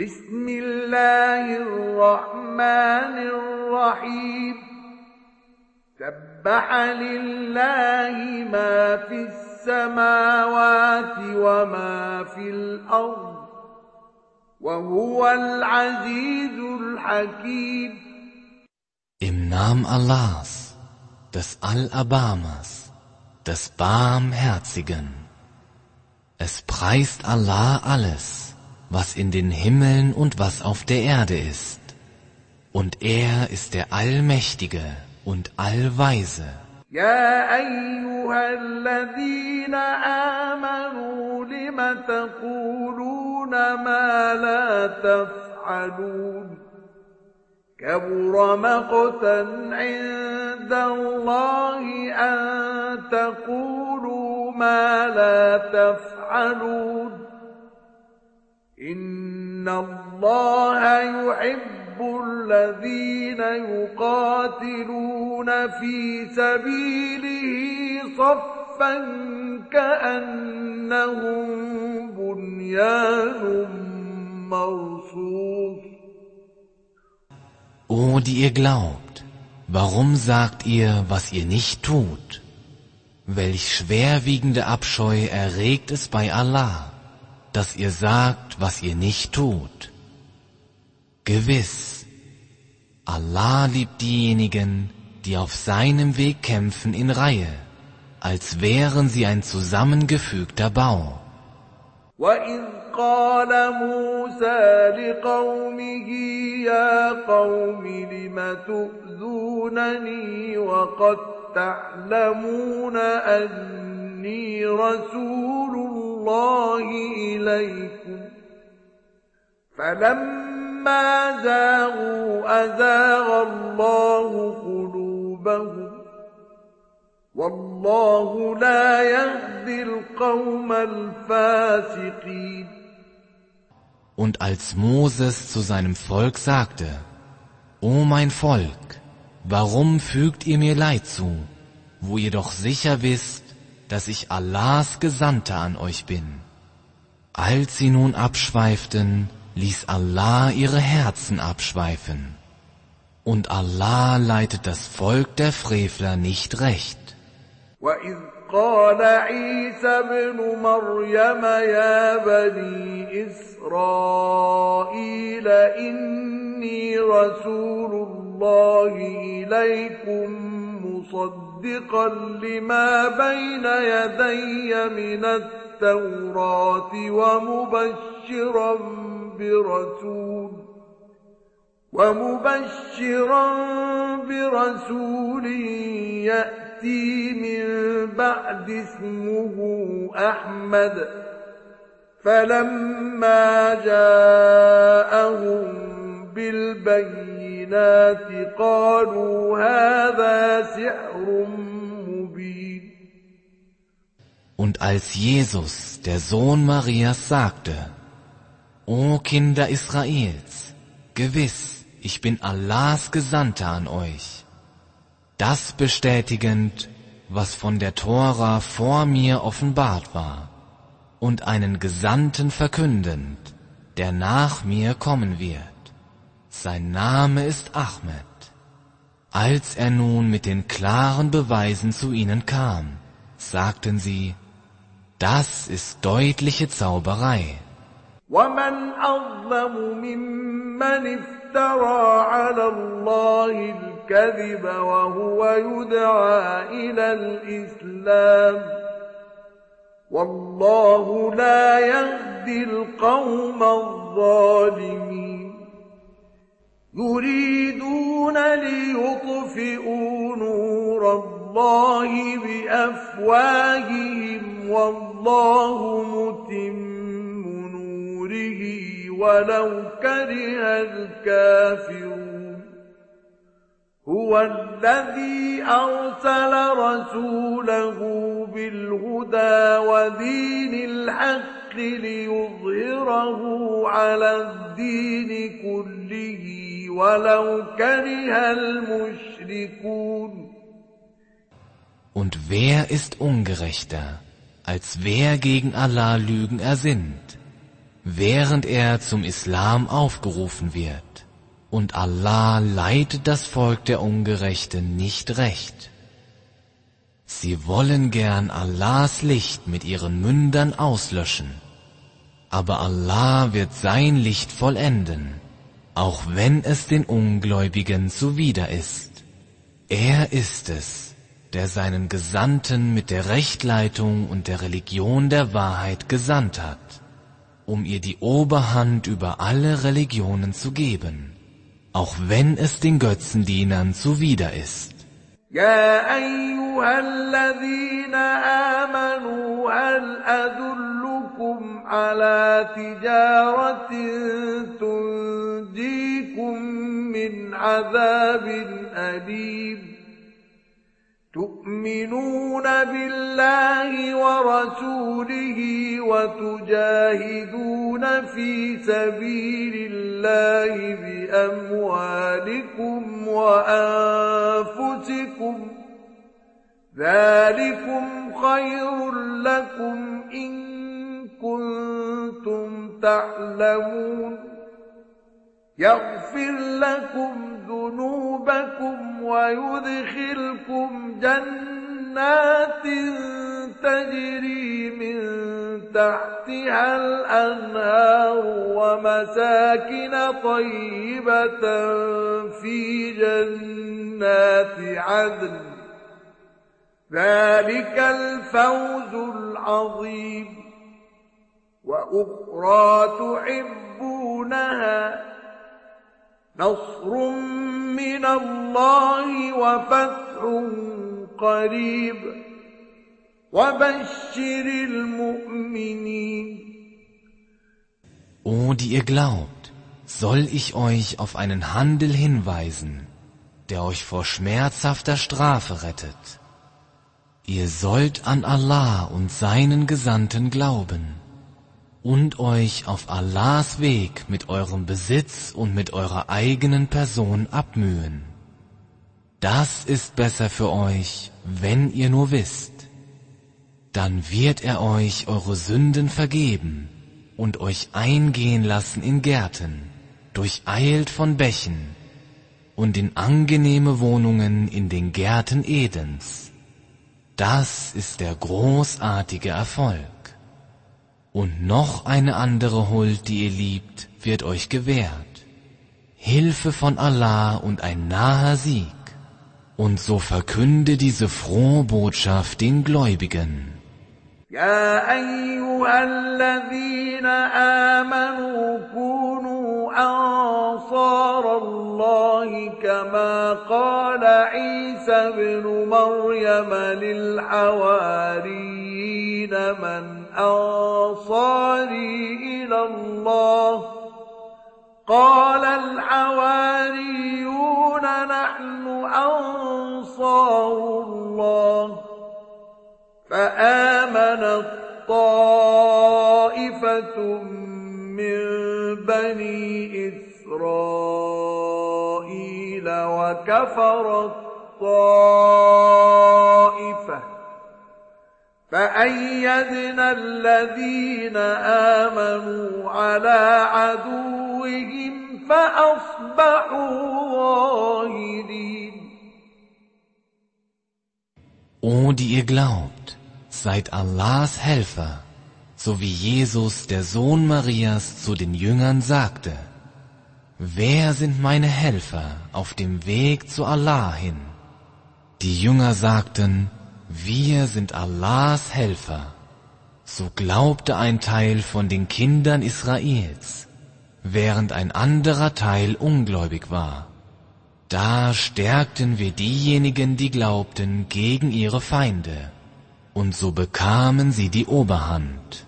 بسم الله الرحمن الرحيم. سبح لله ما في السماوات وما في الأرض وهو العزيز الحكيم. Im Namen Allahs, des Allerbarmers, des Barmherzigen. Es preist Allah alles, was in den Himmeln und was auf der Erde ist. Und er ist der Allmächtige und Allweise. يا أيها الذين آمنوا لم تقولون ما لا تفعلون كبر مقتا عند الله أن تقولوا ما لا تفعلون إن الله يحب الذين يقاتلون في سبيله صفا كأنهم بنيان مرصوص O, die ihr glaubt, warum sagt ihr, was ihr nicht tut? Welch schwerwiegende Abscheu erregt es bei Allah, dass ihr sagt, was ihr nicht tut. Gewiss, Allah liebt diejenigen, die auf seinem Weg kämpfen in Reihe, als wären sie ein zusammengefügter Bau. وإذ قال موسى لقومه يا قوم لم تؤذونني وقد تعلمون أني رسول الله إليكم فلما زاغوا أزاغ الله قلوبهم والله لا يهدي القوم الفاسقين Und als Moses zu seinem Volk sagte, O mein Volk, warum fügt ihr mir Leid zu, wo ihr doch sicher wisst, dass ich Allahs Gesandter an euch bin? Als sie nun abschweiften, ließ Allah ihre Herzen abschweifen. Und Allah leitet das Volk der Frevler nicht recht. وإذ قال عيسى ابن مريم يا بني إسرائيل إني رسول الله إليكم مصدقا لما بين يدي من التوراة ومبشرا برسول ومبشرا برسول يأتي من بعد اسمه أحمد. فلما جاءهم بالبينات قالوا هذا سحر مبين Und als Jesus, der Sohn Marias, sagte, O Kinder Israels, gewiss, ich bin Allahs Gesandter an euch, das bestätigend, was von der Tora vor mir offenbart war, und einen Gesandten verkündend, der nach mir kommen wird. Sein Name ist Ahmed. Als er nun mit den klaren Beweisen zu ihnen kam, sagten sie, das ist deutliche Zauberei. ومن أظلم ممن افترى على الله الكذب وهو يدعى إلى الإسلام والله لا يهدي القوم الظالمين يريدون ليطفئوا نور الله بأفواههم والله متم نوره ولو كره الكافرون. هو الذي أرسل رسوله بالهدى ودين الحق ليظهره على الدين كله Und wer ist ungerechter, als wer gegen Allah Lügen ersinnt? während er zum Islam aufgerufen wird. Und Allah leitet das Volk der Ungerechten nicht recht. Sie wollen gern Allahs Licht mit ihren Mündern auslöschen. Aber Allah wird sein Licht vollenden, auch wenn es den Ungläubigen zuwider ist. Er ist es, der seinen Gesandten mit der Rechtleitung und der Religion der Wahrheit gesandt hat, um ihr die Oberhand über alle Religionen zu geben, auch wenn es den Götzendienern zuwider ist. يا أيها الذين آمنوا هل أدلكم على تجارة تنجيكم من عذاب أليم. تؤمنون بالله ورسوله وتجاهدون في سبيل الله بأموالكم وأنفسكم. ذلكم خير لكم إن كنتم تعلمون. يغفر لكم ذنوبكم ويدخلكم جنات تجري من تحتها الأنهار ومساكن طيبة في جنات عدن. ذلك الفوز العظيم. وأخرى تحبونها نصر من الله وفتح قريب وبشر المؤمنين O, die ihr glaubt, soll ich euch auf einen Handel hinweisen, der euch vor schmerzhafter Strafe rettet. Ihr sollt an Allah und seinen Gesandten glauben und euch auf Allahs Weg mit eurem Besitz und mit eurer eigenen Person abmühen. Das ist besser für euch, wenn ihr nur wisst. Dann wird er euch eure Sünden vergeben und euch eingehen lassen in Gärten, durcheilt von Bächen und in angenehme Wohnungen in den Gärten Edens. Das ist der großartige Erfolg Und noch eine andere Huld, die ihr liebt, wird euch gewährt. Hilfe von Allah und ein naher Sieg. Und so verkünde diese frohe Botschaft den Gläubigen. يا أيها الذين آمنوا كونوا أنصار الله كما قال عيسى بن مريم للحواريين من أنصاري إلى الله قال الحواريون نحن أنصار الله فآمنت طائفة من بني إسرائيل وكفرت طائفة فأيدنا الذين آمنوا على عدوهم فأصبحوا ظاهرين O, die ihr glaubt, seid Allahs Helfer, so wie Jesus, der Sohn Marias, zu den Jüngern sagte, Wer sind meine Helfer auf dem Weg zu Allah hin? Die Jünger sagten, wir sind Allahs Helfer. So glaubte ein Teil von den Kindern Israels, während ein anderer Teil ungläubig war. Da stärkten wir diejenigen, die glaubten, gegen ihre Feinde, und so bekamen sie die Oberhand.